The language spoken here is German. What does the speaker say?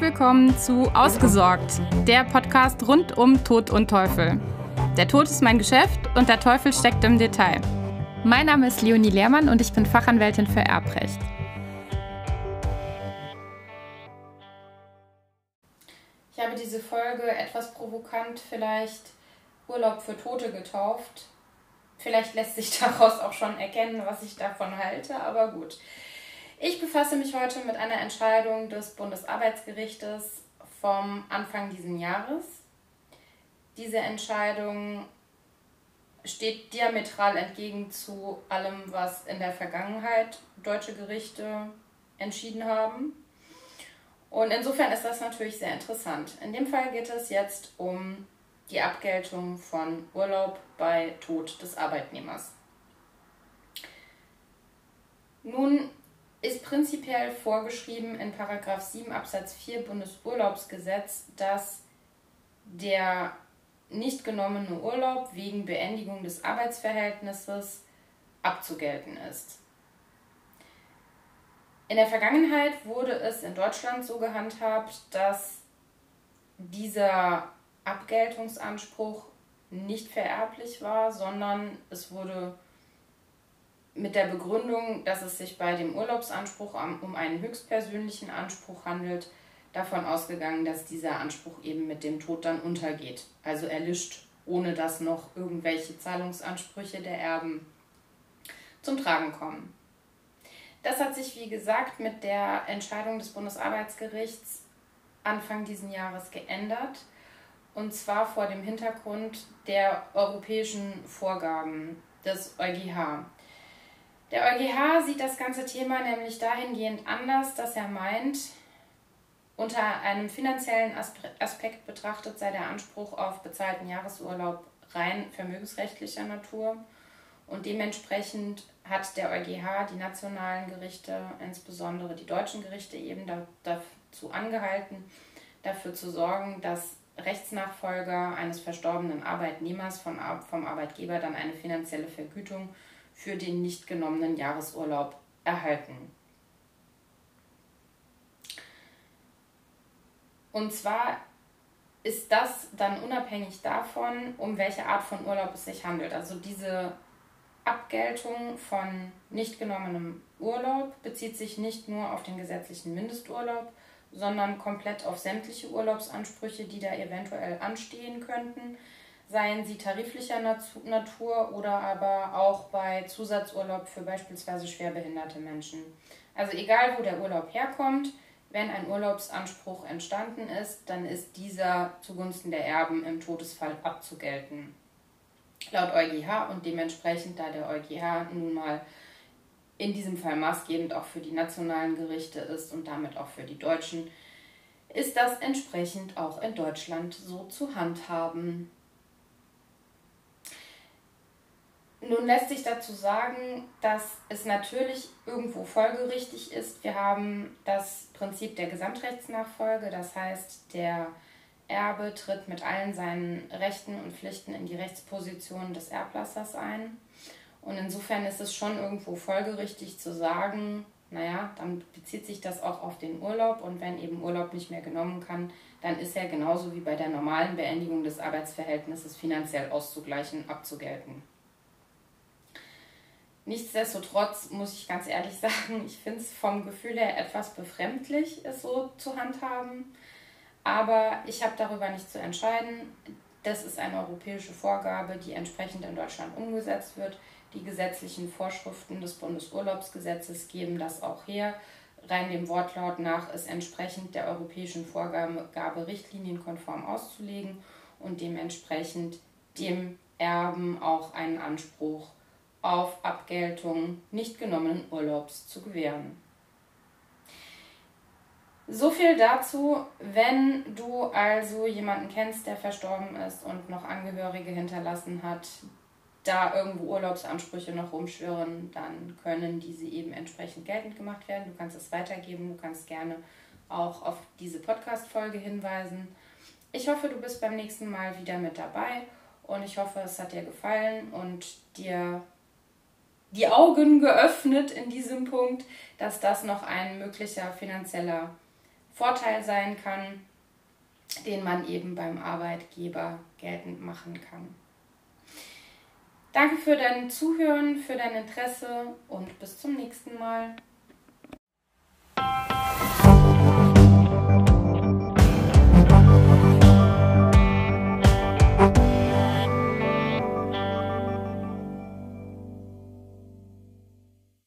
Willkommen zu Ausgesorgt, der Podcast rund um Tod und Teufel. Der Tod ist mein Geschäft und der Teufel steckt im Detail. Mein Name ist Leonie Lehrmann und ich bin Fachanwältin für Erbrecht. Ich habe diese Folge etwas provokant vielleicht Urlaub für Tote getauft. Vielleicht lässt sich daraus auch schon erkennen, was ich davon halte, aber gut. Ich befasse mich heute mit einer Entscheidung des Bundesarbeitsgerichtes vom Anfang dieses Jahres. Diese Entscheidung steht diametral entgegen zu allem, was in der Vergangenheit deutsche Gerichte entschieden haben. Und insofern ist das natürlich sehr interessant. In dem Fall geht es jetzt um die Abgeltung von Urlaub bei Tod des Arbeitnehmers. Nun prinzipiell vorgeschrieben in 7 Absatz 4 Bundesurlaubsgesetz, dass der nicht genommene Urlaub wegen Beendigung des Arbeitsverhältnisses abzugelten ist. In der Vergangenheit wurde es in Deutschland so gehandhabt, dass dieser Abgeltungsanspruch nicht vererblich war, sondern es wurde mit der Begründung, dass es sich bei dem Urlaubsanspruch um einen höchstpersönlichen Anspruch handelt, davon ausgegangen, dass dieser Anspruch eben mit dem Tod dann untergeht, also erlischt, ohne dass noch irgendwelche Zahlungsansprüche der Erben zum Tragen kommen. Das hat sich, wie gesagt, mit der Entscheidung des Bundesarbeitsgerichts Anfang dieses Jahres geändert, und zwar vor dem Hintergrund der europäischen Vorgaben des EuGH. Der EuGH sieht das ganze Thema nämlich dahingehend anders, dass er meint, unter einem finanziellen Aspekt betrachtet sei der Anspruch auf bezahlten Jahresurlaub rein vermögensrechtlicher Natur. Und dementsprechend hat der EuGH die nationalen Gerichte, insbesondere die deutschen Gerichte, eben dazu angehalten, dafür zu sorgen, dass Rechtsnachfolger eines verstorbenen Arbeitnehmers vom Arbeitgeber dann eine finanzielle Vergütung für den nicht genommenen Jahresurlaub erhalten. Und zwar ist das dann unabhängig davon, um welche Art von Urlaub es sich handelt. Also diese Abgeltung von nicht genommenem Urlaub bezieht sich nicht nur auf den gesetzlichen Mindesturlaub, sondern komplett auf sämtliche Urlaubsansprüche, die da eventuell anstehen könnten seien sie tariflicher Natur oder aber auch bei Zusatzurlaub für beispielsweise schwerbehinderte Menschen. Also egal, wo der Urlaub herkommt, wenn ein Urlaubsanspruch entstanden ist, dann ist dieser zugunsten der Erben im Todesfall abzugelten. Laut EuGH und dementsprechend, da der EuGH nun mal in diesem Fall maßgebend auch für die nationalen Gerichte ist und damit auch für die Deutschen, ist das entsprechend auch in Deutschland so zu handhaben. Nun lässt sich dazu sagen, dass es natürlich irgendwo folgerichtig ist. Wir haben das Prinzip der Gesamtrechtsnachfolge, das heißt, der Erbe tritt mit allen seinen Rechten und Pflichten in die Rechtsposition des Erblassers ein. Und insofern ist es schon irgendwo folgerichtig zu sagen, naja, dann bezieht sich das auch auf den Urlaub und wenn eben Urlaub nicht mehr genommen kann, dann ist er genauso wie bei der normalen Beendigung des Arbeitsverhältnisses finanziell auszugleichen, abzugelten. Nichtsdestotrotz muss ich ganz ehrlich sagen, ich finde es vom Gefühl her etwas befremdlich, es so zu handhaben. Aber ich habe darüber nicht zu entscheiden. Das ist eine europäische Vorgabe, die entsprechend in Deutschland umgesetzt wird. Die gesetzlichen Vorschriften des Bundesurlaubsgesetzes geben das auch her. Rein dem Wortlaut nach ist entsprechend der europäischen Vorgabe richtlinienkonform auszulegen und dementsprechend dem Erben auch einen Anspruch auf Abgeltung nicht genommenen Urlaubs zu gewähren. So viel dazu, wenn du also jemanden kennst, der verstorben ist und noch Angehörige hinterlassen hat, da irgendwo Urlaubsansprüche noch rumschwirren, dann können diese eben entsprechend geltend gemacht werden. Du kannst es weitergeben, du kannst gerne auch auf diese Podcast-Folge hinweisen. Ich hoffe, du bist beim nächsten Mal wieder mit dabei und ich hoffe, es hat dir gefallen und dir die Augen geöffnet in diesem Punkt, dass das noch ein möglicher finanzieller Vorteil sein kann, den man eben beim Arbeitgeber geltend machen kann. Danke für dein Zuhören, für dein Interesse und bis zum nächsten Mal.